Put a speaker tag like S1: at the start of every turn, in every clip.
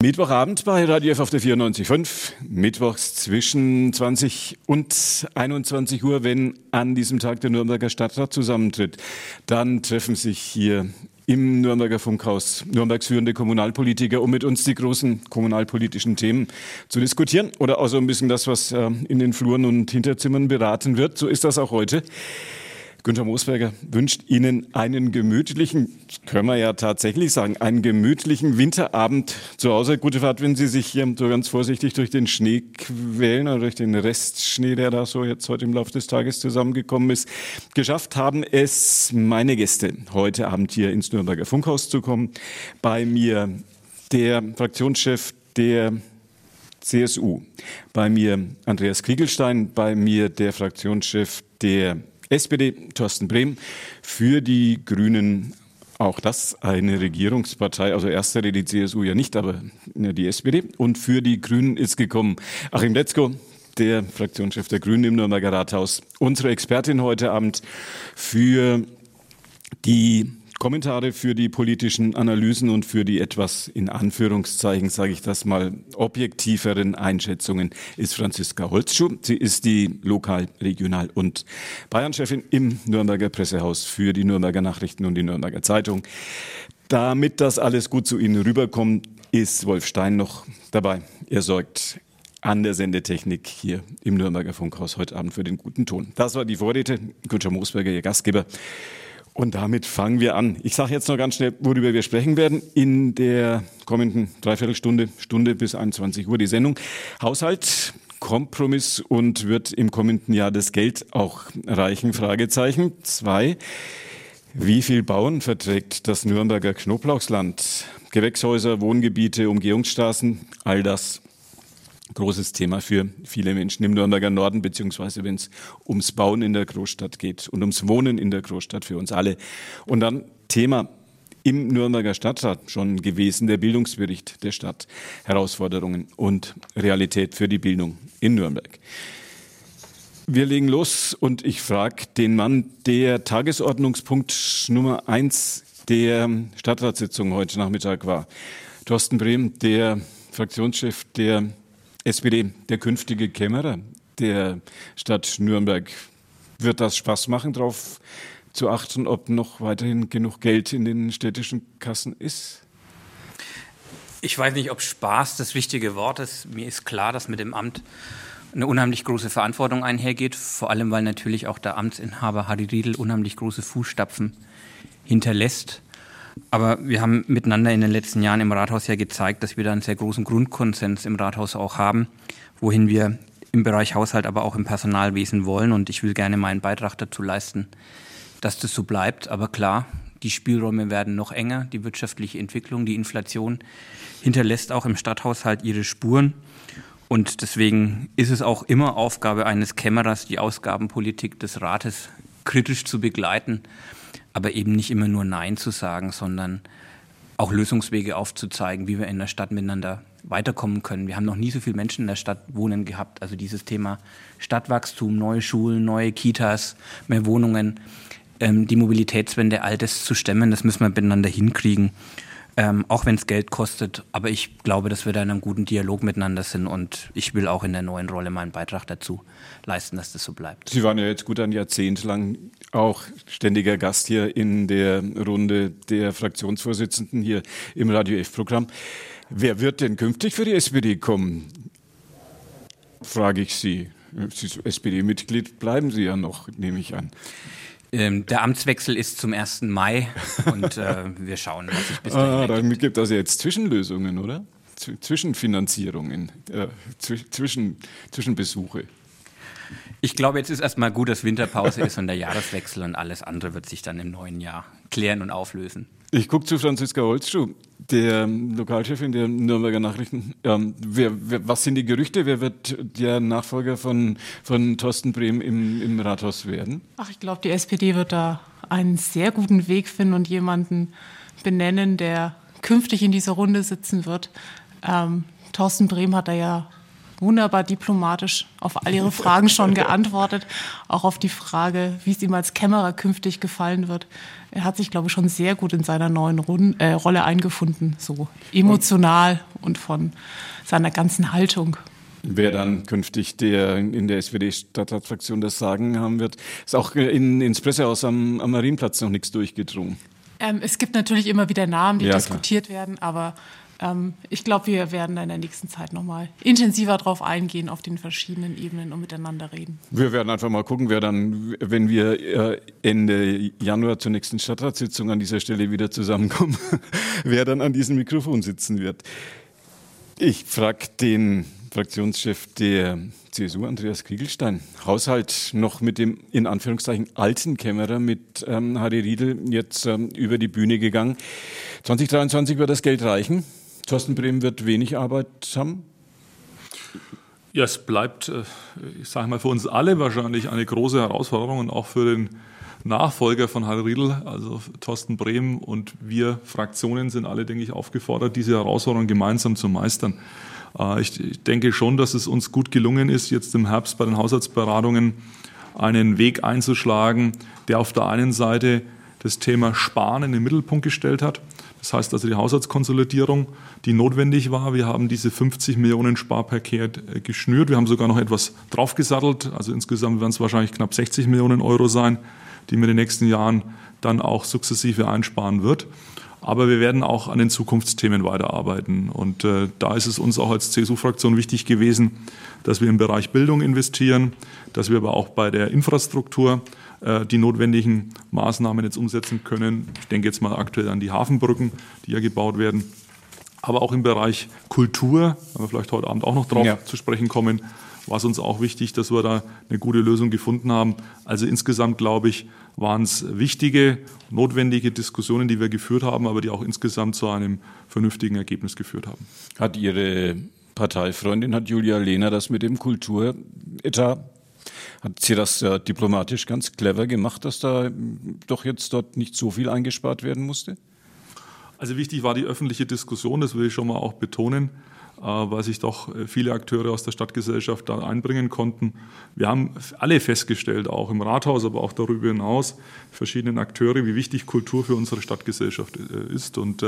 S1: Mittwochabend bei Radio F auf der 94.5, mittwochs zwischen 20 und 21 Uhr, wenn an diesem Tag der Nürnberger Stadtrat zusammentritt. Dann treffen sich hier im Nürnberger Funkhaus Nürnbergs führende Kommunalpolitiker, um mit uns die großen kommunalpolitischen Themen zu diskutieren oder auch so ein bisschen das, was äh, in den Fluren und Hinterzimmern beraten wird. So ist das auch heute. Günter Moosberger wünscht Ihnen einen gemütlichen, können wir ja tatsächlich sagen, einen gemütlichen Winterabend zu Hause. Gute Fahrt, wenn Sie sich hier so ganz vorsichtig durch den Schnee quälen oder durch den Restschnee, der da so jetzt heute im Laufe des Tages zusammengekommen ist. Geschafft haben es meine Gäste, heute Abend hier ins Nürnberger Funkhaus zu kommen. Bei mir der Fraktionschef der CSU, bei mir Andreas Kriegelstein, bei mir der Fraktionschef der SPD, Thorsten Brehm, für die Grünen auch das eine Regierungspartei, also erster die CSU ja nicht, aber die SPD. Und für die Grünen ist gekommen Achim Letzko, der Fraktionschef der Grünen im Nürnberger Rathaus. Unsere Expertin heute Abend für die Kommentare für die politischen Analysen und für die etwas in Anführungszeichen, sage ich das mal, objektiveren Einschätzungen ist Franziska Holzschuh. Sie ist die Lokal-, Regional- und Bayern-Chefin im Nürnberger Pressehaus für die Nürnberger Nachrichten und die Nürnberger Zeitung. Damit das alles gut zu Ihnen rüberkommt, ist Wolf Stein noch dabei. Er sorgt an der Sendetechnik hier im Nürnberger Funkhaus heute Abend für den guten Ton. Das war die Vorräte. Günther Moosberger, Ihr Gastgeber. Und damit fangen wir an. Ich sage jetzt noch ganz schnell, worüber wir sprechen werden in der kommenden Dreiviertelstunde, Stunde bis 21 Uhr die Sendung. Haushalt, Kompromiss und wird im kommenden Jahr das Geld auch reichen? Fragezeichen. Zwei. Wie viel Bauen verträgt das Nürnberger Knoblauchsland? Gewächshäuser, Wohngebiete, Umgehungsstraßen, all das großes Thema für viele Menschen im Nürnberger Norden, beziehungsweise wenn es ums Bauen in der Großstadt geht und ums Wohnen in der Großstadt für uns alle. Und dann Thema im Nürnberger Stadtrat schon gewesen, der Bildungsbericht der Stadt, Herausforderungen und Realität für die Bildung in Nürnberg. Wir legen los und ich frage den Mann, der Tagesordnungspunkt Nummer eins der Stadtratssitzung heute Nachmittag war. Thorsten Brehm, der Fraktionschef der SPD, der künftige Kämmerer der Stadt Nürnberg, wird das Spaß machen, darauf zu achten, ob noch weiterhin genug Geld in den städtischen Kassen ist?
S2: Ich weiß nicht, ob Spaß das richtige Wort ist. Mir ist klar, dass mit dem Amt eine unheimlich große Verantwortung einhergeht, vor allem weil natürlich auch der Amtsinhaber Harry Riedel unheimlich große Fußstapfen hinterlässt. Aber wir haben miteinander in den letzten Jahren im Rathaus ja gezeigt, dass wir da einen sehr großen Grundkonsens im Rathaus auch haben, wohin wir im Bereich Haushalt, aber auch im Personalwesen wollen. Und ich will gerne meinen Beitrag dazu leisten, dass das so bleibt. Aber klar, die Spielräume werden noch enger. Die wirtschaftliche Entwicklung, die Inflation hinterlässt auch im Stadthaushalt ihre Spuren. Und deswegen ist es auch immer Aufgabe eines Kämmerers, die Ausgabenpolitik des Rates kritisch zu begleiten aber eben nicht immer nur Nein zu sagen, sondern auch Lösungswege aufzuzeigen, wie wir in der Stadt miteinander weiterkommen können. Wir haben noch nie so viele Menschen in der Stadt wohnen gehabt. Also dieses Thema Stadtwachstum, neue Schulen, neue Kitas, mehr Wohnungen, ähm, die Mobilitätswende, all das zu stemmen, das müssen wir miteinander hinkriegen ähm, auch wenn es Geld kostet. Aber ich glaube, dass wir da in einem guten Dialog miteinander sind und ich will auch in der neuen Rolle meinen Beitrag dazu leisten, dass das so bleibt.
S1: Sie waren ja jetzt gut ein Jahrzehnt lang auch ständiger Gast hier in der Runde der Fraktionsvorsitzenden hier im Radio F-Programm. Wer wird denn künftig für die SPD kommen? Frage ich Sie. Sie SPD-Mitglied bleiben Sie ja noch, nehme ich an.
S2: Ähm, der Amtswechsel ist zum 1. Mai und äh, wir schauen, was sich bis dahin
S1: ah, Dann gibt es also jetzt Zwischenlösungen, oder? Zwischenfinanzierungen, äh, zwischen, Zwischenbesuche.
S2: Ich glaube, jetzt ist erstmal gut, dass Winterpause ist und der Jahreswechsel und alles andere wird sich dann im neuen Jahr klären und auflösen.
S1: Ich gucke zu Franziska Holzschuh, der Lokalchefin der Nürnberger Nachrichten. Ähm, wer, wer, was sind die Gerüchte? Wer wird der Nachfolger von, von Thorsten Brehm im, im Rathaus werden?
S3: Ach, ich glaube, die SPD wird da einen sehr guten Weg finden und jemanden benennen, der künftig in dieser Runde sitzen wird. Ähm, Thorsten Brehm hat da ja wunderbar diplomatisch auf all Ihre Fragen schon geantwortet. Auch auf die Frage, wie es ihm als Kämmerer künftig gefallen wird. Er hat sich, glaube ich, schon sehr gut in seiner neuen Rund äh, Rolle eingefunden, so emotional und von seiner ganzen Haltung.
S1: Wer dann künftig der in der SPD-Stadtratsfraktion das Sagen haben wird, ist auch in, ins Pressehaus am, am Marienplatz noch nichts durchgedrungen.
S3: Ähm, es gibt natürlich immer wieder Namen, die ja, diskutiert klar. werden, aber ähm, ich glaube, wir werden in der nächsten Zeit nochmal intensiver drauf eingehen, auf den verschiedenen Ebenen und miteinander reden.
S1: Wir werden einfach mal gucken, wer dann, wenn wir äh, Ende Januar zur nächsten Stadtratssitzung an dieser Stelle wieder zusammenkommen, wer dann an diesem Mikrofon sitzen wird. Ich frage den Fraktionschef der CSU, Andreas Kriegelstein. Haushalt noch mit dem in Anführungszeichen alten Kämmerer mit ähm, Harry Riedel jetzt ähm, über die Bühne gegangen. 2023 wird das Geld reichen. Thorsten Brehm wird wenig Arbeit haben.
S4: Ja, es bleibt, äh, ich sage mal, für uns alle wahrscheinlich eine große Herausforderung und auch für den Nachfolger von Harry Riedel, also Thorsten Brehm und wir Fraktionen sind alle, denke ich, aufgefordert, diese Herausforderung gemeinsam zu meistern. Äh, ich denke schon, dass es uns gut gelungen ist, jetzt im Herbst bei den Haushaltsberatungen einen Weg einzuschlagen, der auf der einen Seite das Thema Sparen in den Mittelpunkt gestellt hat. Das heißt also die Haushaltskonsolidierung, die notwendig war. Wir haben diese 50 Millionen Sparpaket äh, geschnürt. Wir haben sogar noch etwas draufgesattelt. Also insgesamt werden es wahrscheinlich knapp 60 Millionen Euro sein, die man in den nächsten Jahren dann auch sukzessive einsparen wird. Aber wir werden auch an den Zukunftsthemen weiterarbeiten. Und äh, da ist es uns auch als CSU-Fraktion wichtig gewesen, dass wir im Bereich Bildung investieren, dass wir aber auch bei der Infrastruktur äh, die notwendigen Maßnahmen jetzt umsetzen können. Ich denke jetzt mal aktuell an die Hafenbrücken, die ja gebaut werden. Aber auch im Bereich Kultur, wenn wir vielleicht heute Abend auch noch drauf ja. zu sprechen kommen, war es uns auch wichtig, dass wir da eine gute Lösung gefunden haben. Also insgesamt, glaube ich, waren es wichtige, notwendige Diskussionen, die wir geführt haben, aber die auch insgesamt zu einem vernünftigen Ergebnis geführt haben.
S1: Hat Ihre Parteifreundin, hat Julia Lehner das mit dem Kulturetat hat sie das äh, diplomatisch ganz clever gemacht, dass da doch jetzt dort nicht so viel eingespart werden musste?
S4: Also wichtig war die öffentliche Diskussion, das will ich schon mal auch betonen. Äh, weil sich doch äh, viele Akteure aus der Stadtgesellschaft da einbringen konnten. Wir haben alle festgestellt, auch im Rathaus, aber auch darüber hinaus, verschiedenen Akteure, wie wichtig Kultur für unsere Stadtgesellschaft ist. Und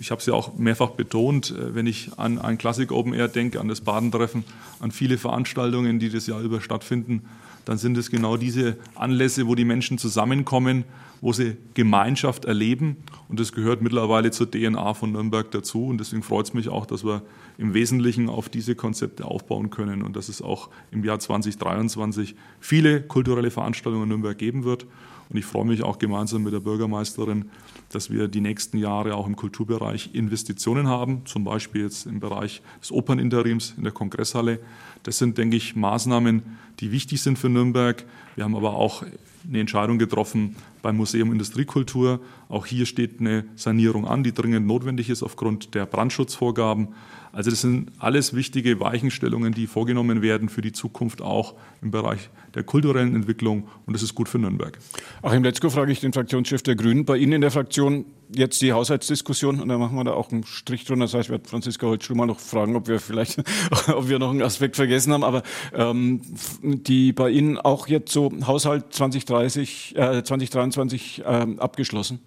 S4: ich habe es ja auch mehrfach betont, wenn ich an ein Klassik Open Air denke, an das Badentreffen, an viele Veranstaltungen, die das Jahr über stattfinden, dann sind es genau diese Anlässe, wo die Menschen zusammenkommen, wo sie Gemeinschaft erleben. Und das gehört mittlerweile zur DNA von Nürnberg dazu. Und deswegen freut es mich auch, dass wir im Wesentlichen auf diese Konzepte aufbauen können und dass es auch im Jahr 2023 viele kulturelle Veranstaltungen in Nürnberg geben wird. Und ich freue mich auch gemeinsam mit der Bürgermeisterin, dass wir die nächsten Jahre auch im Kulturbereich Investitionen haben, zum Beispiel jetzt im Bereich des Operninterims in der Kongresshalle. Das sind, denke ich, Maßnahmen, die wichtig sind für Nürnberg. Wir haben aber auch eine Entscheidung getroffen beim Museum Industriekultur. Auch hier steht eine Sanierung an, die dringend notwendig ist aufgrund der Brandschutzvorgaben. Also das sind alles wichtige Weichenstellungen, die vorgenommen werden für die Zukunft auch im Bereich der kulturellen Entwicklung und das ist gut für Nürnberg.
S1: Achim Letzko frage ich den Fraktionschef der Grünen. Bei Ihnen in der Fraktion jetzt die Haushaltsdiskussion und dann machen wir da auch einen Strich drunter. Das heißt, ich werde Franziska heute schon mal noch fragen, ob wir vielleicht, ob wir noch einen Aspekt vergessen haben. Aber ähm, die bei Ihnen auch jetzt so Haushalt 2030, äh, 2023 äh, abgeschlossen?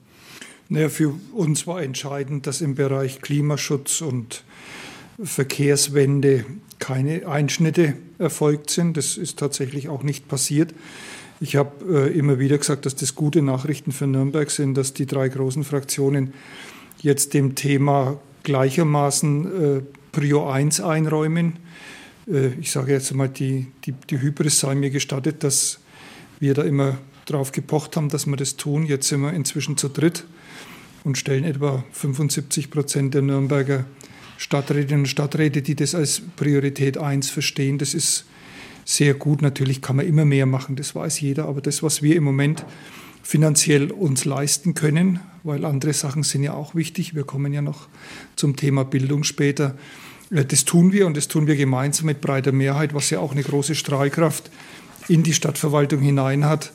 S5: Naja, für uns war entscheidend, dass im Bereich Klimaschutz und Verkehrswende keine Einschnitte erfolgt sind. Das ist tatsächlich auch nicht passiert. Ich habe äh, immer wieder gesagt, dass das gute Nachrichten für Nürnberg sind, dass die drei großen Fraktionen jetzt dem Thema gleichermaßen äh, Prio 1 einräumen. Äh, ich sage jetzt mal, die, die, die Hybris sei mir gestattet, dass wir da immer drauf gepocht haben, dass wir das tun. Jetzt sind wir inzwischen zu dritt und stellen etwa 75 Prozent der Nürnberger Stadträtinnen und Stadträte, die das als Priorität 1 verstehen. Das ist sehr gut. Natürlich kann man immer mehr machen, das weiß jeder. Aber das, was wir im Moment finanziell uns leisten können, weil andere Sachen sind ja auch wichtig. Wir kommen ja noch zum Thema Bildung später. Äh, das tun wir und das tun wir gemeinsam mit breiter Mehrheit, was ja auch eine große Strahlkraft in die Stadtverwaltung hinein hat.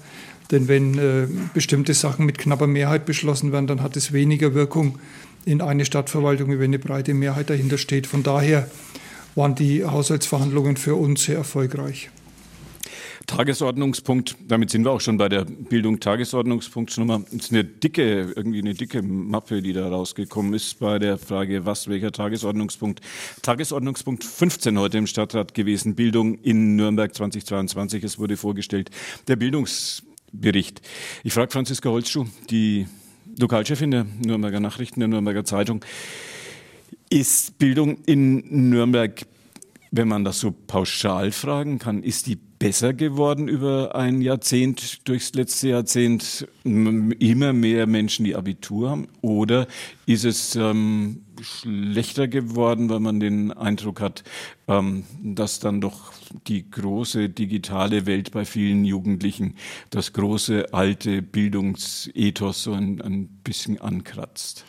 S5: Denn wenn äh, bestimmte Sachen mit knapper Mehrheit beschlossen werden, dann hat es weniger Wirkung in eine Stadtverwaltung, wenn eine breite Mehrheit dahinter steht. Von daher waren die Haushaltsverhandlungen für uns sehr erfolgreich.
S1: Tagesordnungspunkt, damit sind wir auch schon bei der Bildung Tagesordnungspunktnummer. Es ist eine dicke, irgendwie eine dicke Mappe, die da rausgekommen ist bei der Frage, was, welcher Tagesordnungspunkt. Tagesordnungspunkt 15 heute im Stadtrat gewesen, Bildung in Nürnberg 2022. Es wurde vorgestellt, der Bildungsbericht. Ich frage Franziska Holzschuh, die Lokalchefin der Nürnberger Nachrichten, der Nürnberger Zeitung. Ist Bildung in Nürnberg, wenn man das so pauschal fragen kann, ist die besser geworden über ein Jahrzehnt, durchs letzte Jahrzehnt immer mehr Menschen, die Abitur haben? Oder ist es ähm, schlechter geworden, weil man den Eindruck hat, ähm, dass dann doch die große digitale Welt bei vielen Jugendlichen das große alte Bildungsethos so ein, ein bisschen ankratzt?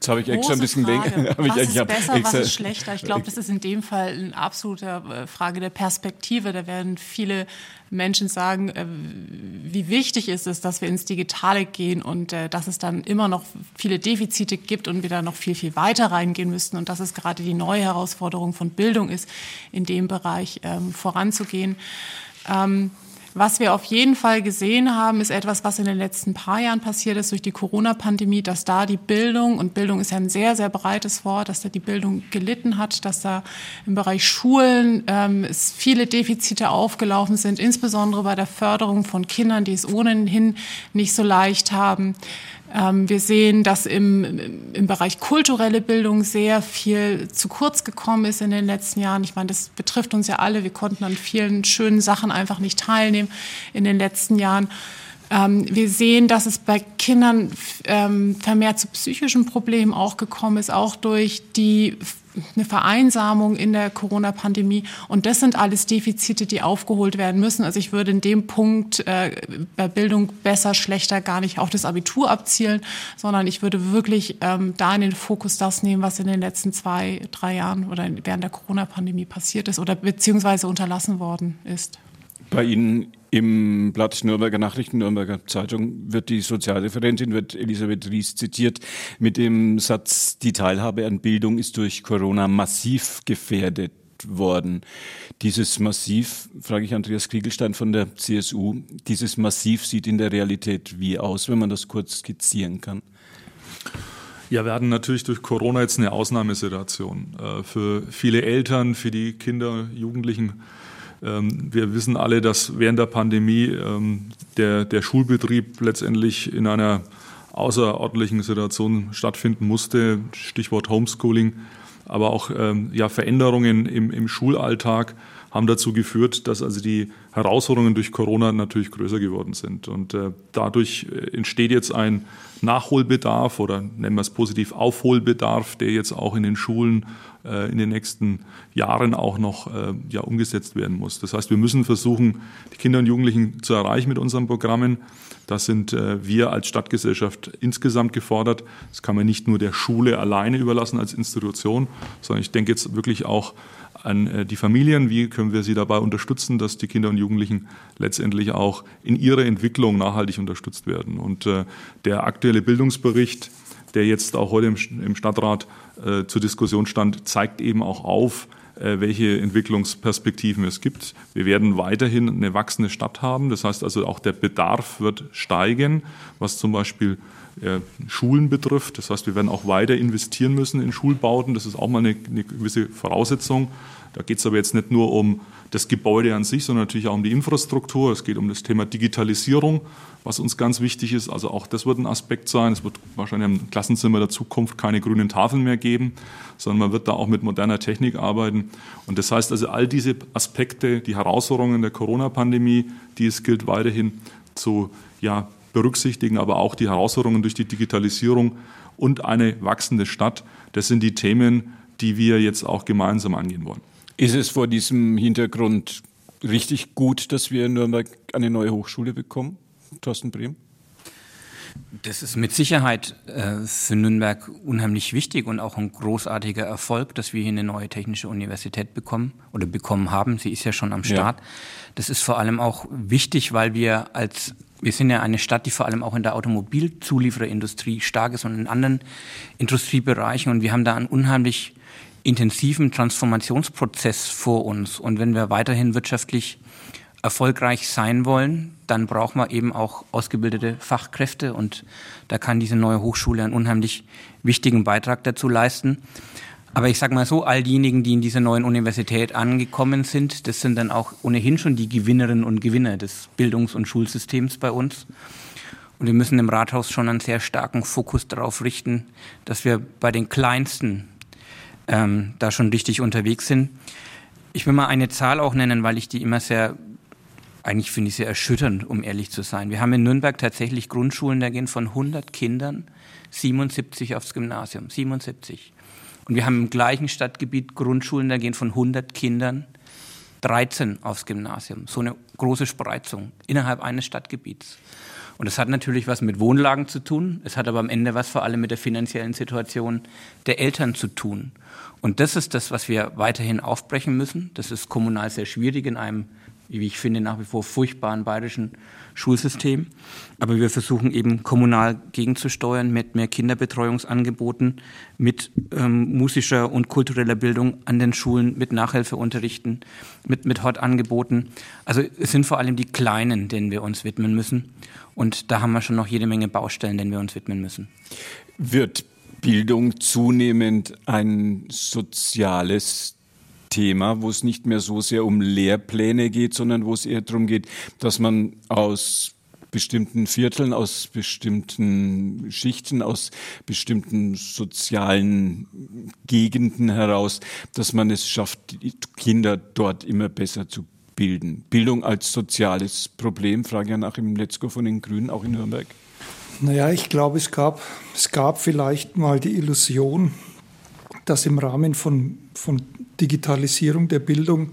S3: Jetzt habe ich extra ein bisschen länger. Was ich, ist besser, extra, was ist schlechter? Ich glaube, das ist in dem Fall eine absolute äh, Frage der Perspektive. Da werden viele Menschen sagen, äh, wie wichtig ist es, dass wir ins Digitale gehen und äh, dass es dann immer noch viele Defizite gibt und wir da noch viel, viel weiter reingehen müssten und dass es gerade die neue Herausforderung von Bildung ist, in dem Bereich ähm, voranzugehen. Ähm, was wir auf jeden Fall gesehen haben, ist etwas, was in den letzten paar Jahren passiert ist durch die Corona-Pandemie, dass da die Bildung, und Bildung ist ja ein sehr, sehr breites Wort, dass da die Bildung gelitten hat, dass da im Bereich Schulen ähm, viele Defizite aufgelaufen sind, insbesondere bei der Förderung von Kindern, die es ohnehin nicht so leicht haben. Ähm, wir sehen, dass im, im Bereich kulturelle Bildung sehr viel zu kurz gekommen ist in den letzten Jahren. Ich meine, das betrifft uns ja alle. Wir konnten an vielen schönen Sachen einfach nicht teilnehmen in den letzten Jahren. Ähm, wir sehen, dass es bei Kindern ähm, vermehrt zu psychischen Problemen auch gekommen ist, auch durch die eine Vereinsamung in der Corona-Pandemie. Und das sind alles Defizite, die aufgeholt werden müssen. Also ich würde in dem Punkt äh, bei Bildung besser, schlechter gar nicht auf das Abitur abzielen, sondern ich würde wirklich ähm, da in den Fokus das nehmen, was in den letzten zwei, drei Jahren oder während der Corona-Pandemie passiert ist oder beziehungsweise unterlassen worden ist.
S1: Bei Ihnen im Blatt Nürnberger Nachrichten, Nürnberger Zeitung wird die Sozialreferentin, wird Elisabeth Ries zitiert, mit dem Satz, die Teilhabe an Bildung ist durch Corona massiv gefährdet worden. Dieses Massiv, frage ich Andreas Kriegelstein von der CSU, dieses Massiv sieht in der Realität wie aus, wenn man das kurz skizzieren kann?
S4: Ja, wir hatten natürlich durch Corona jetzt eine Ausnahmesituation. Äh, für viele Eltern, für die Kinder, Jugendlichen wir wissen alle, dass während der Pandemie ähm, der, der Schulbetrieb letztendlich in einer außerordentlichen Situation stattfinden musste. Stichwort Homeschooling, aber auch ähm, ja, Veränderungen im, im Schulalltag haben dazu geführt, dass also die Herausforderungen durch Corona natürlich größer geworden sind. Und äh, dadurch äh, entsteht jetzt ein Nachholbedarf oder nennen wir es positiv Aufholbedarf, der jetzt auch in den Schulen in den nächsten Jahren auch noch äh, ja, umgesetzt werden muss. Das heißt, wir müssen versuchen, die Kinder und Jugendlichen zu erreichen mit unseren Programmen. Das sind äh, wir als Stadtgesellschaft insgesamt gefordert. Das kann man nicht nur der Schule alleine überlassen als Institution, sondern ich denke jetzt wirklich auch an die Familien, wie können wir sie dabei unterstützen, dass die Kinder und Jugendlichen letztendlich auch in ihrer Entwicklung nachhaltig unterstützt werden. Und der aktuelle Bildungsbericht, der jetzt auch heute im Stadtrat äh, zur Diskussion stand, zeigt eben auch auf, äh, welche Entwicklungsperspektiven es gibt. Wir werden weiterhin eine wachsende Stadt haben. Das heißt also auch der Bedarf wird steigen, was zum Beispiel äh, Schulen betrifft. Das heißt, wir werden auch weiter investieren müssen in Schulbauten. Das ist auch mal eine, eine gewisse Voraussetzung. Da geht es aber jetzt nicht nur um das Gebäude an sich, sondern natürlich auch um die Infrastruktur. Es geht um das Thema Digitalisierung, was uns ganz wichtig ist. Also auch das wird ein Aspekt sein. Es wird wahrscheinlich im Klassenzimmer der Zukunft keine grünen Tafeln mehr geben, sondern man wird da auch mit moderner Technik arbeiten. Und das heißt also, all diese Aspekte, die Herausforderungen der Corona-Pandemie, die es gilt weiterhin zu ja, berücksichtigen, aber auch die Herausforderungen durch die Digitalisierung und eine wachsende Stadt, das sind die Themen, die wir jetzt auch gemeinsam angehen wollen.
S1: Ist es vor diesem Hintergrund richtig gut, dass wir in Nürnberg eine neue Hochschule bekommen, Thorsten Brehm?
S2: Das ist mit Sicherheit äh, für Nürnberg unheimlich wichtig und auch ein großartiger Erfolg, dass wir hier eine neue technische Universität bekommen oder bekommen haben. Sie ist ja schon am Start. Ja. Das ist vor allem auch wichtig, weil wir als wir sind ja eine Stadt, die vor allem auch in der Automobilzuliefererindustrie stark ist und in anderen Industriebereichen und wir haben da einen unheimlich intensiven Transformationsprozess vor uns. Und wenn wir weiterhin wirtschaftlich erfolgreich sein wollen, dann brauchen wir eben auch ausgebildete Fachkräfte und da kann diese neue Hochschule einen unheimlich wichtigen Beitrag dazu leisten. Aber ich sage mal so, all diejenigen, die in dieser neuen Universität angekommen sind, das sind dann auch ohnehin schon die Gewinnerinnen und Gewinner des Bildungs- und Schulsystems bei uns. Und wir müssen im Rathaus schon einen sehr starken Fokus darauf richten, dass wir bei den Kleinsten ähm, da schon richtig unterwegs sind. Ich will mal eine Zahl auch nennen, weil ich die immer sehr, eigentlich finde ich sehr erschütternd, um ehrlich zu sein. Wir haben in Nürnberg tatsächlich Grundschulen, da gehen von 100 Kindern 77 aufs Gymnasium, 77. Und wir haben im gleichen Stadtgebiet Grundschulen, da gehen von 100 Kindern 13 aufs Gymnasium. So eine große Spreizung innerhalb eines Stadtgebiets. Und das hat natürlich was mit Wohnlagen zu tun. Es hat aber am Ende was vor allem mit der finanziellen Situation der Eltern zu tun. Und das ist das, was wir weiterhin aufbrechen müssen. Das ist kommunal sehr schwierig in einem wie ich finde, nach wie vor furchtbaren bayerischen Schulsystem. Aber wir versuchen eben kommunal gegenzusteuern mit mehr Kinderbetreuungsangeboten, mit ähm, musischer und kultureller Bildung an den Schulen, mit Nachhilfeunterrichten, mit, mit Hortangeboten. Also es sind vor allem die Kleinen, denen wir uns widmen müssen. Und da haben wir schon noch jede Menge Baustellen, denen wir uns widmen müssen.
S1: Wird Bildung zunehmend ein soziales Thema, wo es nicht mehr so sehr um Lehrpläne geht, sondern wo es eher darum geht, dass man aus bestimmten Vierteln, aus bestimmten Schichten, aus bestimmten sozialen Gegenden heraus, dass man es schafft, Kinder dort immer besser zu bilden. Bildung als soziales Problem, frage ja nach im Letzko von den Grünen, auch in Nürnberg.
S5: Naja, ich glaube, es gab, es gab vielleicht mal die Illusion, dass im Rahmen von, von Digitalisierung der Bildung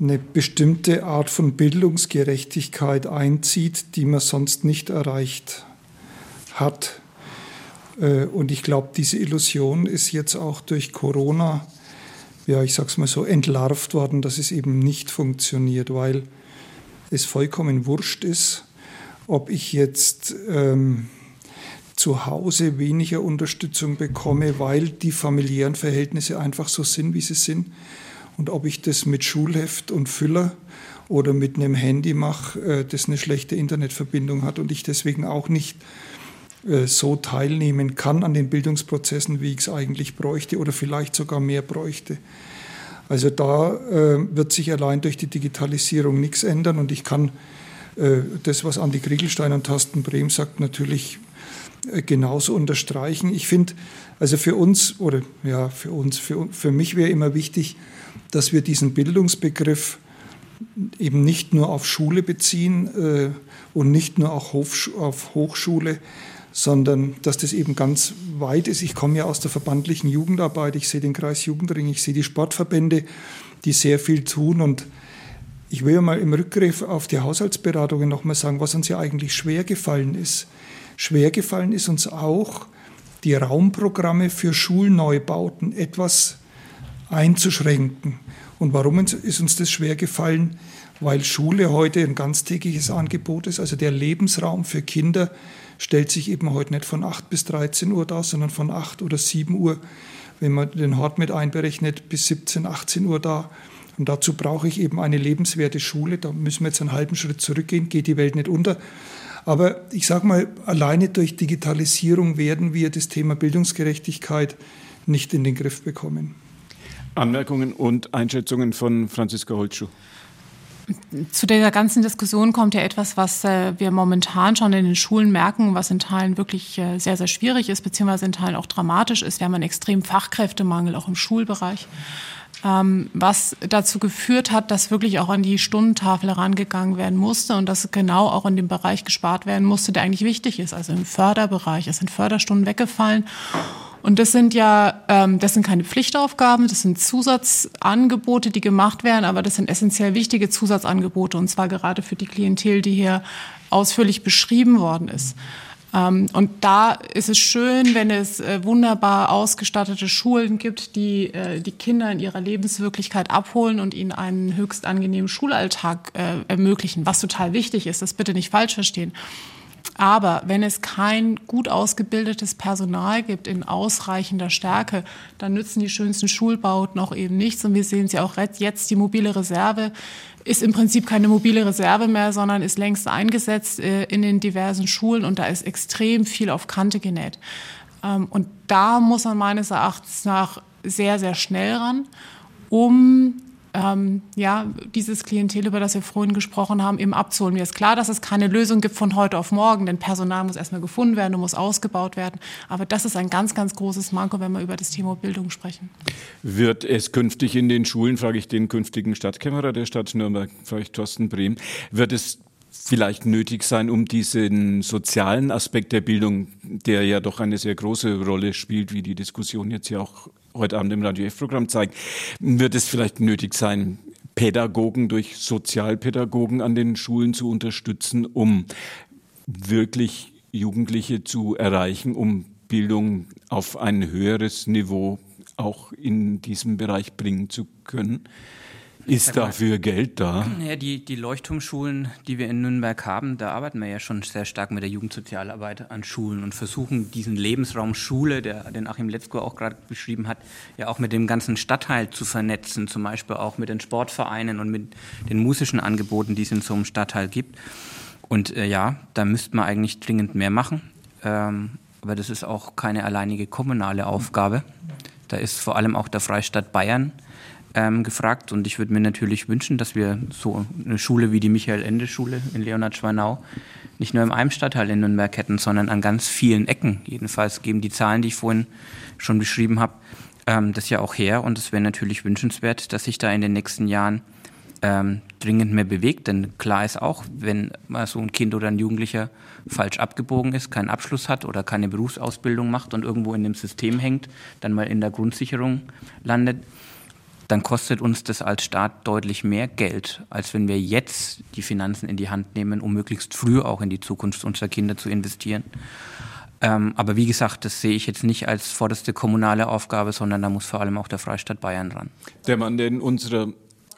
S5: eine bestimmte Art von Bildungsgerechtigkeit einzieht, die man sonst nicht erreicht hat. Äh, und ich glaube, diese Illusion ist jetzt auch durch Corona, ja, ich sag's mal so, entlarvt worden, dass es eben nicht funktioniert, weil es vollkommen wurscht ist, ob ich jetzt ähm, zu Hause weniger Unterstützung bekomme, weil die familiären Verhältnisse einfach so sind, wie sie sind. Und ob ich das mit Schulheft und Füller oder mit einem Handy mache, äh, das eine schlechte Internetverbindung hat und ich deswegen auch nicht äh, so teilnehmen kann an den Bildungsprozessen, wie ich es eigentlich bräuchte oder vielleicht sogar mehr bräuchte. Also da äh, wird sich allein durch die Digitalisierung nichts ändern und ich kann das, was Andi Kriegelstein und Thorsten Brehm sagt, natürlich genauso unterstreichen. Ich finde, also für uns oder ja, für uns, für, für mich wäre immer wichtig, dass wir diesen Bildungsbegriff eben nicht nur auf Schule beziehen äh, und nicht nur auch auf Hochschule, sondern dass das eben ganz weit ist. Ich komme ja aus der verbandlichen Jugendarbeit, ich sehe den Kreis Jugendring, ich sehe die Sportverbände, die sehr viel tun und ich will mal im Rückgriff auf die Haushaltsberatungen nochmal sagen, was uns ja eigentlich schwer gefallen ist Schwer gefallen ist uns auch, die Raumprogramme für Schulneubauten etwas einzuschränken. Und warum ist uns das schwer gefallen? Weil Schule heute ein ganztägiges Angebot ist. Also der Lebensraum für Kinder stellt sich eben heute nicht von 8 bis 13 Uhr dar, sondern von 8 oder 7 Uhr, wenn man den Hort mit einberechnet, bis 17, 18 Uhr da. Und dazu brauche ich eben eine lebenswerte Schule. Da müssen wir jetzt einen halben Schritt zurückgehen, geht die Welt nicht unter. Aber ich sage mal, alleine durch Digitalisierung werden wir das Thema Bildungsgerechtigkeit nicht in den Griff bekommen.
S1: Anmerkungen und Einschätzungen von Franziska Holtschuh.
S3: Zu dieser ganzen Diskussion kommt ja etwas, was äh, wir momentan schon in den Schulen merken, was in Teilen wirklich äh, sehr, sehr schwierig ist, beziehungsweise in Teilen auch dramatisch ist. Wir haben einen extremen Fachkräftemangel auch im Schulbereich ähm, was dazu geführt hat, dass wirklich auch an die Stundentafel herangegangen werden musste und dass genau auch in dem Bereich gespart werden musste, der eigentlich wichtig ist, also im Förderbereich. Es sind Förderstunden weggefallen. Und das sind ja, ähm, das sind keine Pflichtaufgaben, das sind Zusatzangebote, die gemacht werden, aber das sind essentiell wichtige Zusatzangebote und zwar gerade für die Klientel, die hier ausführlich beschrieben worden ist. Ähm, und da ist es schön, wenn es äh, wunderbar ausgestattete Schulen gibt, die äh, die Kinder in ihrer Lebenswirklichkeit abholen und ihnen einen höchst angenehmen Schulalltag äh, ermöglichen, was total wichtig ist. Das bitte nicht falsch verstehen. Aber wenn es kein gut ausgebildetes Personal gibt in ausreichender Stärke, dann nützen die schönsten Schulbauten auch eben nichts. Und wir sehen ja auch jetzt, die mobile Reserve ist im Prinzip keine mobile Reserve mehr, sondern ist längst eingesetzt äh, in den diversen Schulen und da ist extrem viel auf Kante genäht. Ähm, und da muss man meines Erachtens nach sehr, sehr schnell ran, um ähm, ja, dieses Klientel, über das wir vorhin gesprochen haben, eben abzuholen. Mir ist klar, dass es keine Lösung gibt von heute auf morgen, denn Personal muss erstmal gefunden werden und muss ausgebaut werden. Aber das ist ein ganz, ganz großes Manko, wenn wir über das Thema Bildung sprechen.
S1: Wird es künftig in den Schulen, frage ich den künftigen Stadtkämmerer der Stadt Nürnberg, frage ich Thorsten Brehm, wird es vielleicht nötig sein, um diesen sozialen Aspekt der Bildung, der ja doch eine sehr große Rolle spielt, wie die Diskussion jetzt ja auch heute Abend im Radio F-Programm zeigt, wird es vielleicht nötig sein, Pädagogen durch Sozialpädagogen an den Schulen zu unterstützen, um wirklich Jugendliche zu erreichen, um Bildung auf ein höheres Niveau auch in diesem Bereich bringen zu können? Ist dafür Geld da?
S2: Ja, die, die Leuchtturmschulen, die wir in Nürnberg haben, da arbeiten wir ja schon sehr stark mit der Jugendsozialarbeit an Schulen und versuchen diesen Lebensraum Schule, der den Achim Letzko auch gerade beschrieben hat, ja auch mit dem ganzen Stadtteil zu vernetzen, zum Beispiel auch mit den Sportvereinen und mit den musischen Angeboten, die es in so einem Stadtteil gibt. Und äh, ja, da müsste man eigentlich dringend mehr machen. Ähm, aber das ist auch keine alleinige kommunale Aufgabe. Da ist vor allem auch der Freistaat Bayern ähm, gefragt. Und ich würde mir natürlich wünschen, dass wir so eine Schule wie die Michael-Ende-Schule in Leonhard-Schwanau nicht nur im einem Stadtteil in Nürnberg hätten, sondern an ganz vielen Ecken. Jedenfalls geben die Zahlen, die ich vorhin schon beschrieben habe, ähm, das ja auch her. Und es wäre natürlich wünschenswert, dass sich da in den nächsten Jahren ähm, dringend mehr bewegt. Denn klar ist auch, wenn mal so ein Kind oder ein Jugendlicher falsch abgebogen ist, keinen Abschluss hat oder keine Berufsausbildung macht und irgendwo in dem System hängt, dann mal in der Grundsicherung landet, dann kostet uns das als Staat deutlich mehr Geld, als wenn wir jetzt die Finanzen in die Hand nehmen, um möglichst früh auch in die Zukunft unserer Kinder zu investieren. Ähm, aber wie gesagt, das sehe ich jetzt nicht als vorderste kommunale Aufgabe, sondern da muss vor allem auch der Freistaat Bayern ran.
S1: Der Mann, der in unserer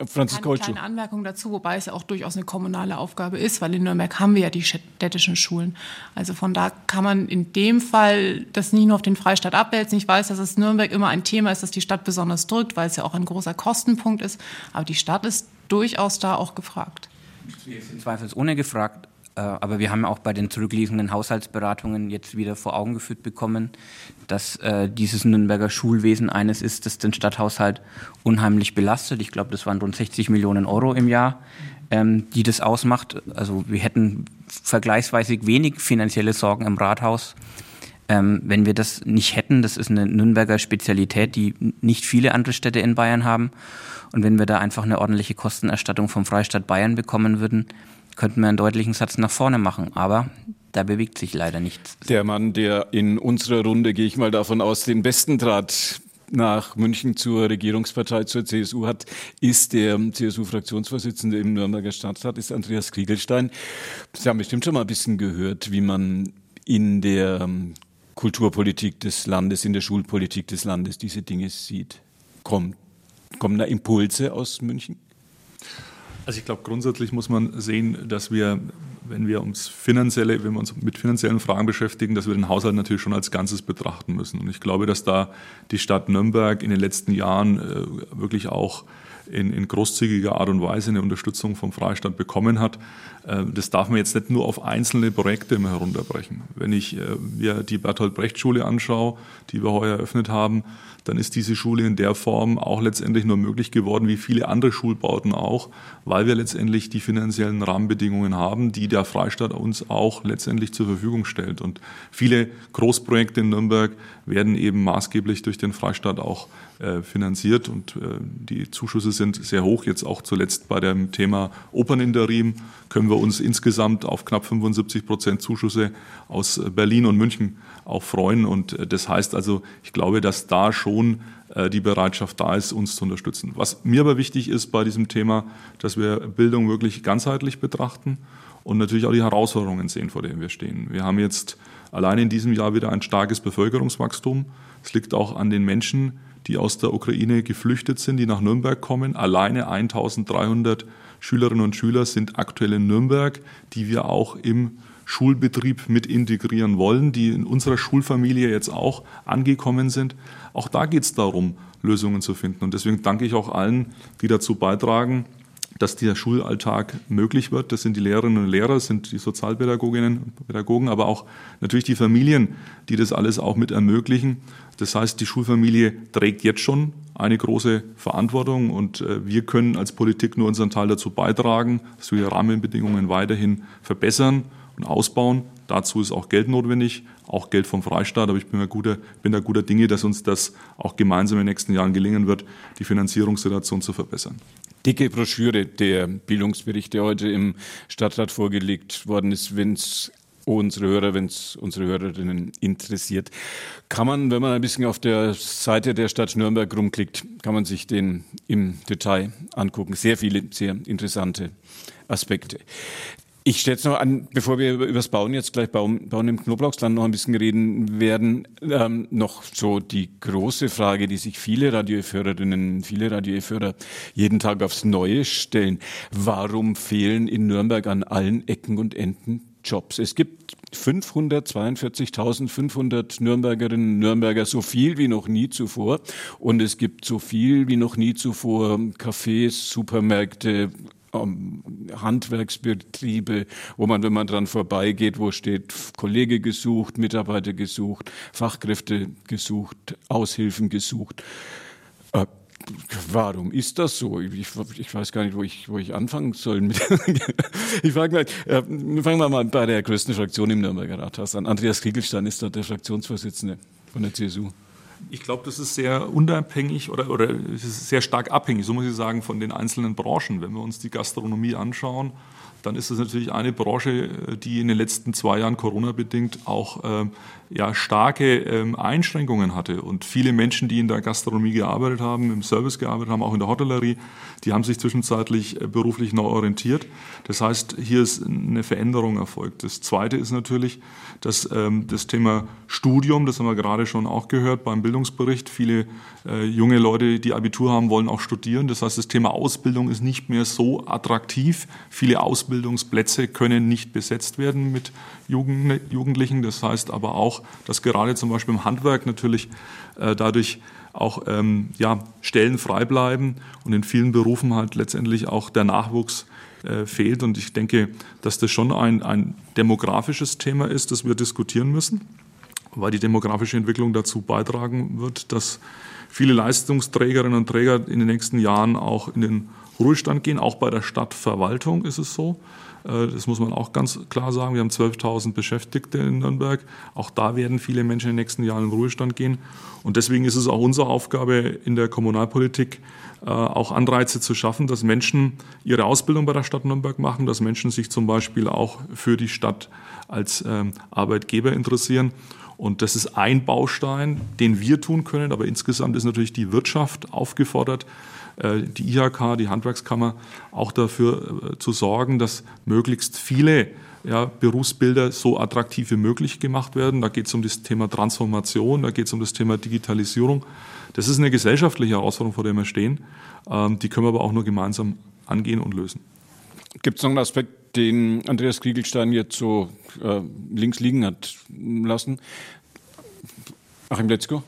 S3: Franziska Eine kleine Anmerkung dazu, wobei es ja auch durchaus eine kommunale Aufgabe ist, weil in Nürnberg haben wir ja die städtischen Schulen. Also von da kann man in dem Fall das nicht nur auf den Freistaat abwälzen. Ich weiß, dass es Nürnberg immer ein Thema ist, das die Stadt besonders drückt, weil es ja auch ein großer Kostenpunkt ist. Aber die Stadt ist durchaus da auch gefragt.
S2: Zweifelsohne gefragt. Äh, aber wir haben auch bei den zurückliegenden Haushaltsberatungen jetzt wieder vor Augen geführt bekommen, dass äh, dieses Nürnberger Schulwesen eines ist, das den Stadthaushalt unheimlich belastet. Ich glaube, das waren rund 60 Millionen Euro im Jahr, ähm, die das ausmacht. Also wir hätten vergleichsweise wenig finanzielle Sorgen im Rathaus. Ähm, wenn wir das nicht hätten, das ist eine Nürnberger Spezialität, die nicht viele andere Städte in Bayern haben. Und wenn wir da einfach eine ordentliche Kostenerstattung vom Freistaat Bayern bekommen würden, könnten wir einen deutlichen Satz nach vorne machen. Aber da bewegt sich leider nichts.
S1: Der Mann, der in unserer Runde, gehe ich mal davon aus, den besten Draht nach München zur Regierungspartei, zur CSU hat, ist der CSU-Fraktionsvorsitzende im Nürnberger Stadtrat, ist Andreas Kriegelstein. Sie haben bestimmt schon mal ein bisschen gehört, wie man in der Kulturpolitik des Landes, in der Schulpolitik des Landes diese Dinge sieht. Kommt, kommen da Impulse aus München?
S4: Also ich glaube, grundsätzlich muss man sehen, dass wir, wenn wir uns finanzielle, wenn wir uns mit finanziellen Fragen beschäftigen, dass wir den Haushalt natürlich schon als Ganzes betrachten müssen. Und ich glaube, dass da die Stadt Nürnberg in den letzten Jahren äh, wirklich auch in, in großzügiger Art und Weise eine Unterstützung vom Freistaat bekommen hat. Äh, das darf man jetzt nicht nur auf einzelne Projekte immer herunterbrechen. Wenn ich äh, mir die Bertolt Brecht Schule anschaue, die wir heuer eröffnet haben, dann ist diese Schule in der Form auch letztendlich nur möglich geworden, wie viele andere Schulbauten auch, weil wir letztendlich die finanziellen Rahmenbedingungen haben, die der Freistaat uns auch letztendlich zur Verfügung stellt. Und viele Großprojekte in Nürnberg werden eben maßgeblich durch den Freistaat auch äh, finanziert und die Zuschüsse sind sehr hoch. Jetzt auch zuletzt bei dem Thema Operninterim können wir uns insgesamt auf knapp 75 Prozent Zuschüsse aus Berlin und München auch freuen. Und äh, das heißt also, ich glaube, dass da schon äh, die Bereitschaft da ist, uns zu unterstützen. Was mir aber wichtig ist bei diesem Thema, dass wir Bildung wirklich ganzheitlich betrachten und natürlich auch die Herausforderungen sehen, vor denen wir stehen. Wir haben jetzt allein in diesem Jahr wieder ein starkes Bevölkerungswachstum. Es liegt auch an den Menschen, die aus der Ukraine geflüchtet sind, die nach Nürnberg kommen. Alleine 1300 Schülerinnen und Schüler sind aktuell in Nürnberg, die wir auch im Schulbetrieb mit integrieren wollen, die in unserer Schulfamilie jetzt auch angekommen sind. Auch da geht es darum, Lösungen zu finden. Und deswegen danke ich auch allen, die dazu beitragen, dass der Schulalltag möglich wird. Das sind die Lehrerinnen und Lehrer, das sind die Sozialpädagoginnen und Pädagogen, aber auch natürlich die Familien, die das alles auch mit ermöglichen. Das heißt, die Schulfamilie trägt jetzt schon eine große Verantwortung und äh, wir können als Politik nur unseren Teil dazu beitragen, dass wir die Rahmenbedingungen weiterhin verbessern und ausbauen. Dazu ist auch Geld notwendig, auch Geld vom Freistaat, aber ich bin, guter, bin da guter Dinge, dass uns das auch gemeinsam in den nächsten Jahren gelingen wird, die Finanzierungssituation zu verbessern
S1: dicke Broschüre der Bildungsbericht, der heute im Stadtrat vorgelegt worden ist, wenn es unsere Hörer, wenn es unsere Hörerinnen interessiert. Kann man, wenn man ein bisschen auf der Seite der Stadt Nürnberg rumklickt, kann man sich den im Detail angucken. Sehr viele, sehr interessante Aspekte. Ich stelle es noch an, bevor wir über das Bauen jetzt gleich Bauen, Bauen im Knoblauchsland noch ein bisschen reden werden, ähm, noch so die große Frage, die sich viele Radio-Fördererinnen, viele Radio-Förder jeden Tag aufs Neue stellen. Warum fehlen in Nürnberg an allen Ecken und Enden Jobs? Es gibt 542.500 Nürnbergerinnen und Nürnberger, so viel wie noch nie zuvor. Und es gibt so viel wie noch nie zuvor Cafés, Supermärkte, Handwerksbetriebe, wo man, wenn man dran vorbeigeht, wo steht Kollege gesucht, Mitarbeiter gesucht, Fachkräfte gesucht, Aushilfen gesucht. Äh, warum ist das so? Ich, ich, weiß gar nicht, wo ich, wo ich anfangen soll. ich frage mal, äh, fangen wir mal bei der größten Fraktion im Nürnberger Rathaus an. Andreas Kriegelstein ist dort der Fraktionsvorsitzende von der CSU.
S4: Ich glaube, das ist sehr unabhängig oder, oder ist sehr stark abhängig, so muss ich sagen, von den einzelnen Branchen. Wenn wir uns die Gastronomie anschauen, dann ist das natürlich eine Branche, die in den letzten zwei Jahren Corona-bedingt auch äh, ja, starke ähm, Einschränkungen hatte. Und viele Menschen, die in der Gastronomie gearbeitet haben, im Service gearbeitet haben, auch in der Hotellerie, die haben sich zwischenzeitlich äh, beruflich neu orientiert. Das heißt, hier ist eine Veränderung erfolgt. Das Zweite ist natürlich, dass ähm, das Thema Studium, das haben wir gerade schon auch gehört beim Bildungsbericht, viele äh, junge Leute, die Abitur haben, wollen auch studieren. Das heißt, das Thema Ausbildung ist nicht mehr so attraktiv. Viele Ausbildungsplätze können nicht besetzt werden mit Jugend, Jugendlichen. Das heißt aber auch, dass gerade zum Beispiel im Handwerk natürlich äh, dadurch auch ähm, ja, Stellen frei bleiben und in vielen Berufen halt letztendlich auch der Nachwuchs äh, fehlt. Und ich denke, dass das schon ein, ein demografisches Thema ist, das wir diskutieren müssen, weil die demografische Entwicklung dazu beitragen wird, dass viele Leistungsträgerinnen und Träger in den nächsten Jahren auch in den Ruhestand gehen. Auch bei der Stadtverwaltung ist es so. Äh, das muss man auch ganz klar sagen. Wir haben 12.000 Beschäftigte in Nürnberg. Auch da werden viele Menschen in den nächsten Jahren in den Ruhestand gehen. Und deswegen ist es auch unsere Aufgabe in der Kommunalpolitik, äh, auch Anreize zu schaffen, dass Menschen ihre Ausbildung bei der Stadt Nürnberg machen, dass Menschen sich zum Beispiel auch für die Stadt als ähm, Arbeitgeber interessieren. Und das ist ein Baustein, den wir tun können. Aber insgesamt ist natürlich die Wirtschaft aufgefordert, äh, die IHK, die Handwerkskammer, auch dafür äh, zu sorgen, dass möglichst viele ja, Berufsbilder so attraktiv wie möglich gemacht werden. Da geht es um das Thema Transformation, da geht es um das Thema Digitalisierung. Das ist eine gesellschaftliche Herausforderung, vor der wir stehen. Ähm, die können wir aber auch nur gemeinsam angehen und lösen.
S1: Gibt es noch einen Aspekt, den Andreas Kriegelstein jetzt so äh, links liegen hat lassen? Achim Letzko?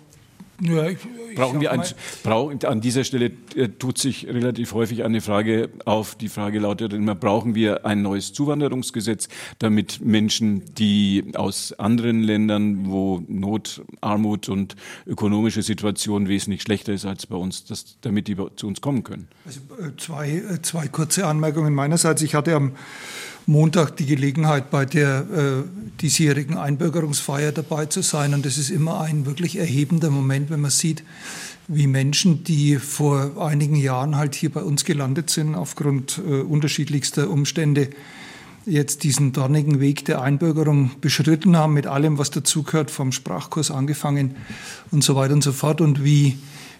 S1: Ja, ich, ich brauchen wir ein, brauchen, an dieser Stelle äh, tut sich relativ häufig eine Frage auf. Die Frage lautet immer, brauchen wir ein neues Zuwanderungsgesetz, damit Menschen, die aus anderen Ländern, wo Not, Armut und ökonomische Situation wesentlich schlechter ist als bei uns, dass, damit die zu uns kommen können?
S5: Also äh, zwei, äh, zwei kurze Anmerkungen meinerseits. Ich hatte am Montag die Gelegenheit, bei der äh, diesjährigen Einbürgerungsfeier dabei zu sein. Und das ist immer ein wirklich erhebender Moment, wenn man sieht, wie Menschen, die vor einigen Jahren halt hier bei uns gelandet sind, aufgrund äh, unterschiedlichster Umstände, jetzt diesen dornigen Weg der Einbürgerung beschritten haben, mit allem, was dazugehört, vom Sprachkurs angefangen und so weiter und so fort. Und wie,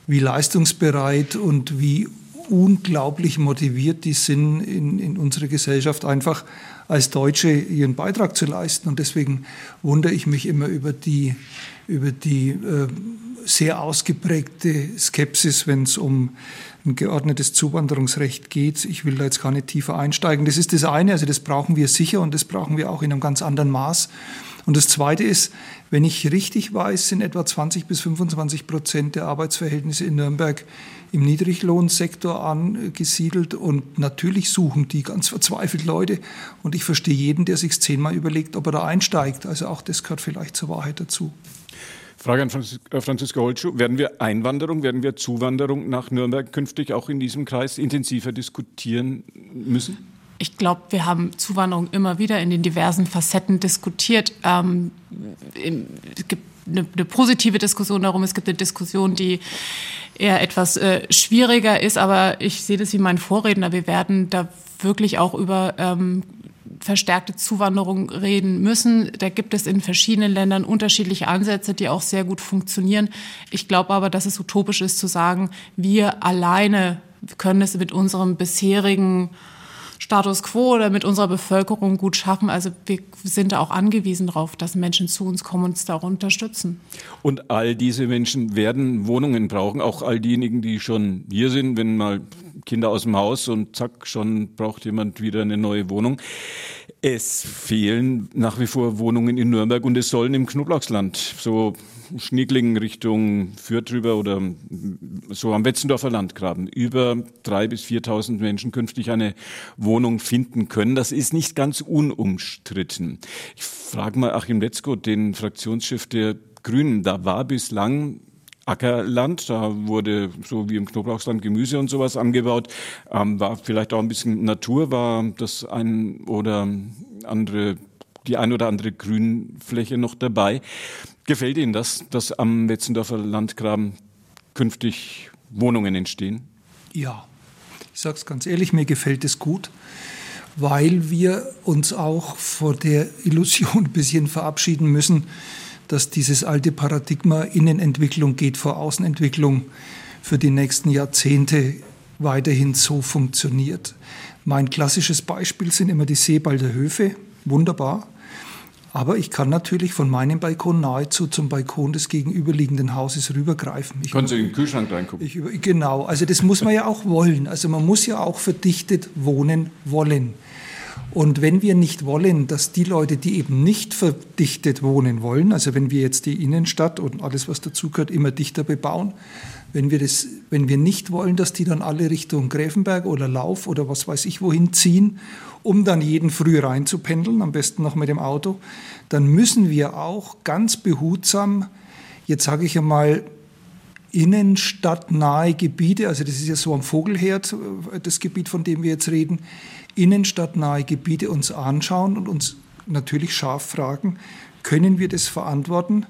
S5: wie leistungsbereit und wie unglaublich motiviert die sind, in, in unsere Gesellschaft einfach als Deutsche ihren Beitrag zu leisten. Und deswegen wundere ich mich immer über die, über die äh, sehr ausgeprägte Skepsis, wenn es um ein geordnetes Zuwanderungsrecht geht. Ich will da jetzt gar nicht tiefer einsteigen. Das ist das eine, also das brauchen wir sicher und das brauchen wir auch in einem ganz anderen Maß. Und das Zweite ist, wenn ich richtig weiß, sind etwa 20 bis 25 Prozent der Arbeitsverhältnisse in Nürnberg im Niedriglohnsektor angesiedelt. Und natürlich suchen die ganz verzweifelt Leute. Und ich verstehe jeden, der sich zehnmal überlegt, ob er da einsteigt. Also auch das gehört vielleicht zur Wahrheit dazu.
S1: Frage an äh, Franziska Holtschuh. Werden wir Einwanderung, werden wir Zuwanderung nach Nürnberg künftig auch in diesem Kreis intensiver diskutieren müssen?
S3: Ich glaube, wir haben Zuwanderung immer wieder in den diversen Facetten diskutiert. Ähm, es gibt eine, eine, positive Diskussion darum, es gibt eine Diskussion, die eher etwas äh, schwieriger ist, aber ich sehe das wie mein Vorredner. Wir werden da wirklich auch über ähm, verstärkte Zuwanderung reden müssen. Da gibt es in verschiedenen Ländern unterschiedliche Ansätze, die auch sehr gut funktionieren. Ich glaube aber, dass es utopisch ist zu sagen, wir alleine können es mit unserem bisherigen Status quo oder mit unserer Bevölkerung gut schaffen. Also wir sind da auch angewiesen darauf, dass Menschen zu uns kommen und uns da unterstützen.
S1: Und all diese Menschen werden Wohnungen brauchen, auch all diejenigen, die schon hier sind, wenn mal Kinder aus dem Haus und zack, schon braucht jemand wieder eine neue Wohnung. Es fehlen nach wie vor Wohnungen in Nürnberg und es sollen im Knoblauchsland so Schnieglingen Richtung Fürth drüber oder so am Wetzendorfer Landgraben über drei bis 4.000 Menschen künftig eine Wohnung finden können. Das ist nicht ganz unumstritten. Ich frage mal Achim Letzko, den Fraktionschef der Grünen. Da war bislang Ackerland, da wurde so wie im Knoblauchsland Gemüse und sowas angebaut, ähm, war vielleicht auch ein bisschen Natur, war das ein oder andere die ein oder andere Grünfläche noch dabei. Gefällt Ihnen das, dass am Wetzendorfer Landgraben künftig Wohnungen entstehen?
S5: Ja, ich sage es ganz ehrlich, mir gefällt es gut, weil wir uns auch vor der Illusion ein bisschen verabschieden müssen, dass dieses alte Paradigma Innenentwicklung geht vor Außenentwicklung für die nächsten Jahrzehnte weiterhin so funktioniert. Mein klassisches Beispiel sind immer die Seebalder Höfe, wunderbar. Aber ich kann natürlich von meinem Balkon nahezu zum Balkon des gegenüberliegenden Hauses rübergreifen. Ich
S1: Können Sie in den Kühlschrank reingucken?
S5: Ich, genau, also das muss man ja auch wollen. Also man muss ja auch verdichtet wohnen wollen. Und wenn wir nicht wollen, dass die Leute, die eben nicht verdichtet wohnen wollen, also wenn wir jetzt die Innenstadt und alles, was dazugehört, immer dichter bebauen, wenn wir, das, wenn wir nicht wollen, dass die dann alle Richtung Gräfenberg oder Lauf oder was weiß ich wohin ziehen um dann jeden früh reinzupendeln, am besten noch mit dem Auto, dann müssen wir auch ganz behutsam, jetzt sage ich einmal, innenstadtnahe Gebiete, also das ist ja so am Vogelherd, das Gebiet, von dem wir jetzt reden, innenstadtnahe Gebiete uns anschauen und uns natürlich scharf fragen, können wir das verantworten,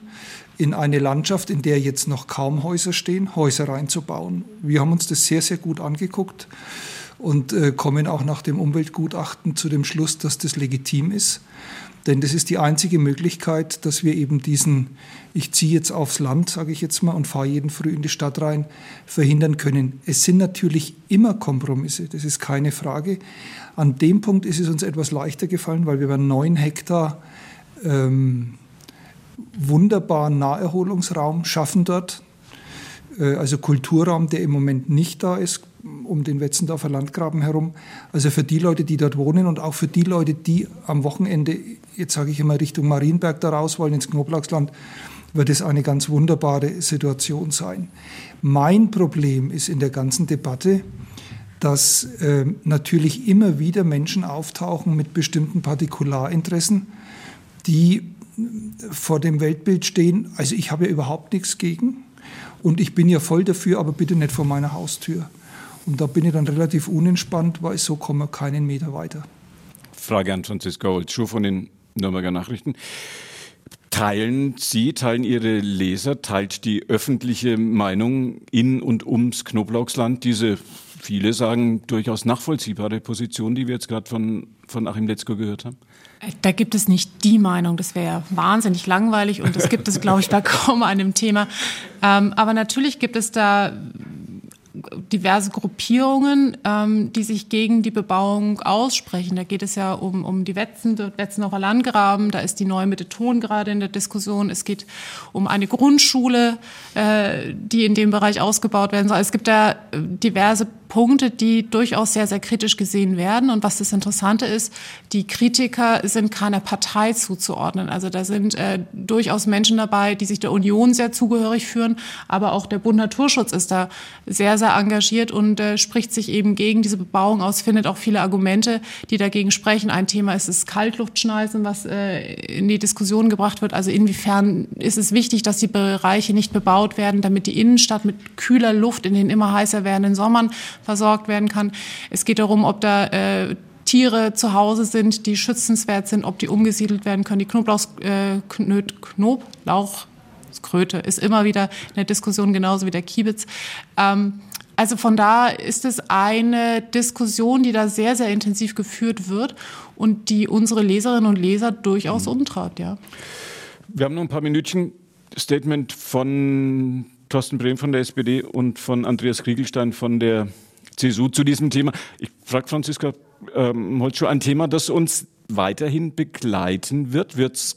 S5: in eine Landschaft, in der jetzt noch kaum Häuser stehen, Häuser reinzubauen. Wir haben uns das sehr, sehr gut angeguckt und äh, kommen auch nach dem Umweltgutachten zu dem Schluss, dass das legitim ist. Denn das ist die einzige Möglichkeit, dass wir eben diesen, ich ziehe jetzt aufs Land, sage ich jetzt mal, und fahre jeden früh in die Stadt rein, verhindern können. Es sind natürlich immer Kompromisse, das ist keine Frage. An dem Punkt ist es uns etwas leichter gefallen, weil wir bei neun Hektar ähm, wunderbaren Naherholungsraum schaffen dort. Äh, also Kulturraum, der im Moment nicht da ist, um den Wetzendorfer Landgraben herum. Also für die Leute, die dort wohnen und auch für die Leute, die am Wochenende, jetzt sage ich immer Richtung Marienberg da raus wollen, ins Knoblauchsland, wird es eine ganz wunderbare Situation sein. Mein Problem ist in der ganzen Debatte, dass äh, natürlich immer wieder Menschen auftauchen mit bestimmten Partikularinteressen, die vor dem Weltbild stehen. Also ich habe ja überhaupt nichts gegen und ich bin ja voll dafür, aber bitte nicht vor meiner Haustür. Und da bin ich dann relativ unentspannt, weil so kommen wir keinen Meter weiter.
S1: Frage an Franziska Holzschuh von den Nürnberger Nachrichten. Teilen Sie, teilen Ihre Leser, teilt die öffentliche Meinung in und ums Knoblauchsland diese, viele sagen, durchaus nachvollziehbare Position, die wir jetzt gerade von, von Achim Letzko gehört haben?
S3: Da gibt es nicht die Meinung, das wäre wahnsinnig langweilig und das gibt es, glaube ich, bei kaum einem Thema. Ähm, aber natürlich gibt es da diverse Gruppierungen, ähm, die sich gegen die Bebauung aussprechen. Da geht es ja um, um die Wetzen, Wetzenocher Landgraben, da ist die neue Mitte Ton gerade in der Diskussion. Es geht um eine Grundschule, äh, die in dem Bereich ausgebaut werden soll. Es gibt da diverse Punkte, die durchaus sehr, sehr kritisch gesehen werden. Und was das Interessante ist, die Kritiker sind keiner Partei zuzuordnen. Also da sind äh, durchaus Menschen dabei, die sich der Union sehr zugehörig führen, aber auch der Bund Naturschutz ist da sehr, sehr engagiert und äh, spricht sich eben gegen diese Bebauung aus, findet auch viele Argumente, die dagegen sprechen. Ein Thema ist das Kaltluftschneisen, was äh, in die Diskussion gebracht wird. Also inwiefern ist es wichtig, dass die Bereiche nicht bebaut werden, damit die Innenstadt mit kühler Luft in den immer heißer werdenden Sommern versorgt werden kann. Es geht darum, ob da äh, Tiere zu Hause sind, die schützenswert sind, ob die umgesiedelt werden können. Die Knoblauch, äh, Knoblauchkröte ist immer wieder in der Diskussion genauso wie der Kiebitz. Ähm, also von da ist es eine Diskussion, die da sehr, sehr intensiv geführt wird und die unsere Leserinnen und Leser durchaus mhm. umtreibt, ja.
S1: Wir haben noch ein paar Minütchen. Statement von Thorsten Brehm von der SPD und von Andreas Kriegelstein von der CSU zu diesem Thema. Ich frage Franziska ähm, Holzschuh, ein Thema, das uns weiterhin begleiten wird. Wird's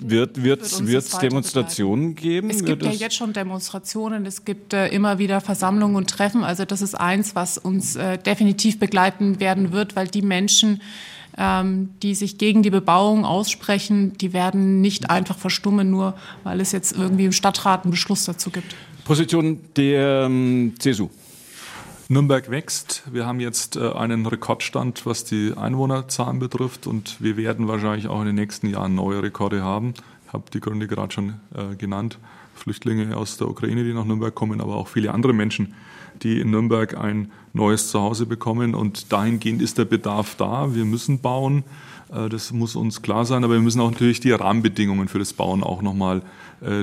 S1: wird es wird, Demonstrationen geben?
S3: Es gibt ja jetzt schon Demonstrationen, es gibt äh, immer wieder Versammlungen und Treffen. Also das ist eins, was uns äh, definitiv begleiten werden wird, weil die Menschen, ähm, die sich gegen die Bebauung aussprechen, die werden nicht einfach verstummen, nur weil es jetzt irgendwie im Stadtrat einen Beschluss dazu gibt.
S1: Position der ähm, CSU.
S4: Nürnberg wächst. Wir haben jetzt äh, einen Rekordstand, was die Einwohnerzahlen betrifft und wir werden wahrscheinlich auch in den nächsten Jahren neue Rekorde haben. Ich habe die Gründe gerade schon äh, genannt. Flüchtlinge aus der Ukraine, die nach Nürnberg kommen, aber auch viele andere Menschen, die in Nürnberg ein neues Zuhause bekommen. Und dahingehend ist der Bedarf da. Wir müssen bauen. Äh, das muss uns klar sein, aber wir müssen auch natürlich die Rahmenbedingungen für das Bauen auch nochmal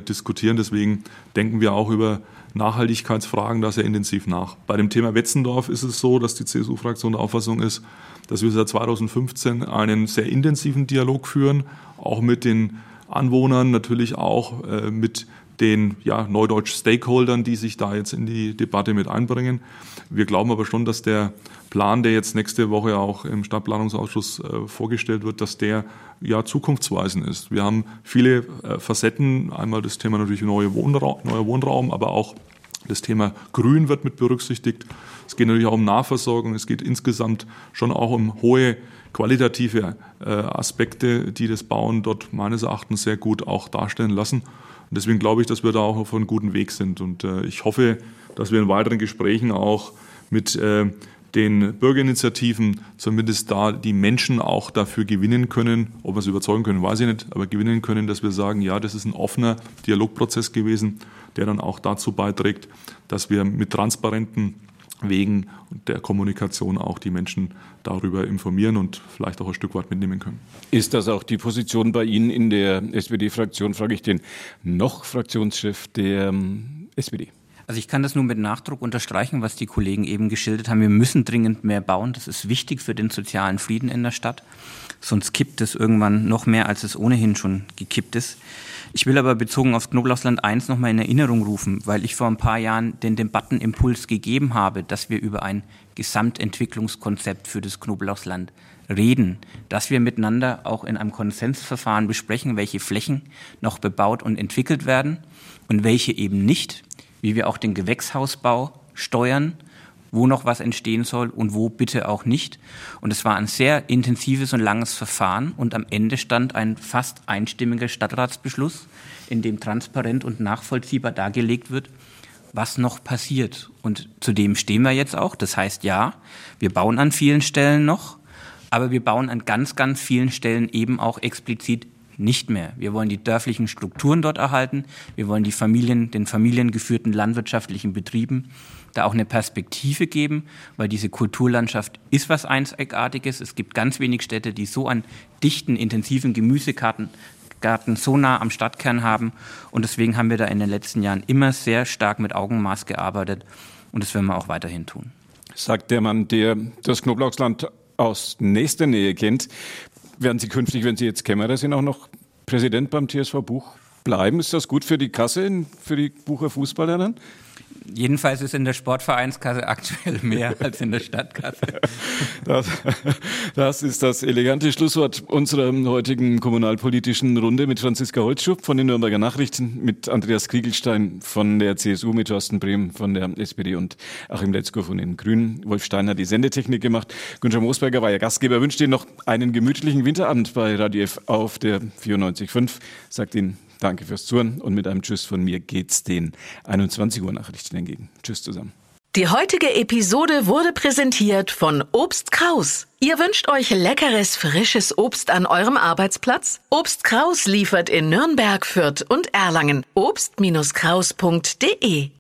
S4: diskutieren. Deswegen denken wir auch über Nachhaltigkeitsfragen da sehr intensiv nach. Bei dem Thema Wetzendorf ist es so, dass die CSU-Fraktion der Auffassung ist, dass wir seit 2015 einen sehr intensiven Dialog führen, auch mit den Anwohnern, natürlich auch äh, mit den ja, neudeutsch Stakeholdern, die sich da jetzt in die Debatte mit einbringen. Wir glauben aber schon, dass der Plan, der jetzt nächste Woche auch im Stadtplanungsausschuss äh, vorgestellt wird, dass der ja zukunftsweisend ist. Wir haben viele äh, Facetten. Einmal das Thema natürlich neue Wohnraum, neuer Wohnraum, aber auch das Thema Grün wird mit berücksichtigt. Es geht natürlich auch um Nahversorgung. Es geht insgesamt schon auch um hohe qualitative äh, Aspekte, die das Bauen dort meines Erachtens sehr gut auch darstellen lassen. Und deswegen glaube ich, dass wir da auch auf einem guten Weg sind. Und äh, ich hoffe, dass wir in weiteren Gesprächen auch mit äh, den Bürgerinitiativen zumindest da die Menschen auch dafür gewinnen können. Ob wir sie überzeugen können, weiß ich nicht, aber gewinnen können, dass wir sagen, ja, das ist ein offener Dialogprozess gewesen, der dann auch dazu beiträgt, dass wir mit transparenten Wegen der Kommunikation auch die Menschen darüber informieren und vielleicht auch ein Stück weit mitnehmen können.
S1: Ist das auch die Position bei Ihnen in der SPD-Fraktion, frage ich den noch Fraktionschef der ähm, SPD?
S2: Also ich kann das nur mit Nachdruck unterstreichen, was die Kollegen eben geschildert haben. Wir müssen dringend mehr bauen. Das ist wichtig für den sozialen Frieden in der Stadt. Sonst kippt es irgendwann noch mehr, als es ohnehin schon gekippt ist. Ich will aber bezogen auf Knoblauchsland 1 nochmal in Erinnerung rufen, weil ich vor ein paar Jahren den Debattenimpuls gegeben habe, dass wir über ein Gesamtentwicklungskonzept für das Knoblauchsland reden, dass wir miteinander auch in einem Konsensverfahren besprechen, welche Flächen noch bebaut und entwickelt werden und welche eben nicht, wie wir auch den Gewächshausbau steuern wo noch was entstehen soll und wo bitte auch nicht. Und es war ein sehr intensives und langes Verfahren und am Ende stand ein fast einstimmiger Stadtratsbeschluss, in dem transparent und nachvollziehbar dargelegt wird, was noch passiert. Und zu dem stehen wir jetzt auch. Das heißt, ja, wir bauen an vielen Stellen noch, aber wir bauen an ganz, ganz vielen Stellen eben auch explizit nicht mehr. Wir wollen die dörflichen Strukturen dort erhalten. Wir wollen die Familien, den familiengeführten landwirtschaftlichen Betrieben da auch eine Perspektive geben, weil diese Kulturlandschaft ist was Einzigartiges. Es gibt ganz wenig Städte, die so einen dichten, intensiven Gemüsegarten Garten so nah am Stadtkern haben. Und deswegen haben wir da in den letzten Jahren immer sehr stark mit Augenmaß gearbeitet. Und das werden wir auch weiterhin tun.
S1: Sagt der Mann, der das Knoblauchsland aus nächster Nähe kennt. Werden Sie künftig, wenn Sie jetzt Kämmerer sind, auch noch Präsident beim TSV Buch? Bleiben. Ist das gut für die Kasse, für die Bucher Fußballer dann?
S2: Jedenfalls ist in der Sportvereinskasse aktuell mehr als in der Stadtkasse.
S1: Das, das, ist das elegante Schlusswort unserer heutigen kommunalpolitischen Runde mit Franziska Holzschub von den Nürnberger Nachrichten, mit Andreas Kriegelstein von der CSU, mit Thorsten Brehm von der SPD und Achim Letzko von den Grünen. Wolf Steiner die Sendetechnik gemacht. Günther Moosberger war ja Gastgeber. Wünscht Ihnen noch einen gemütlichen Winterabend bei Radio F auf der 94.5. Sagt Ihnen Danke fürs Zuhören und mit einem Tschüss von mir geht's den 21 Uhr Nachrichten entgegen. Tschüss zusammen.
S6: Die heutige Episode wurde präsentiert von Obst Kraus. Ihr wünscht euch leckeres, frisches Obst an eurem Arbeitsplatz? Obst Kraus liefert in Nürnberg, Fürth und Erlangen. Obst-Kraus.de